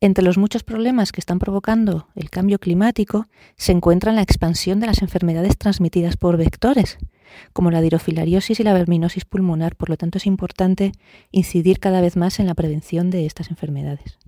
Entre los muchos problemas que están provocando el cambio climático se encuentra la expansión de las enfermedades transmitidas por vectores, como la dirofilariosis y la verminosis pulmonar. Por lo tanto, es importante incidir cada vez más en la prevención de estas enfermedades.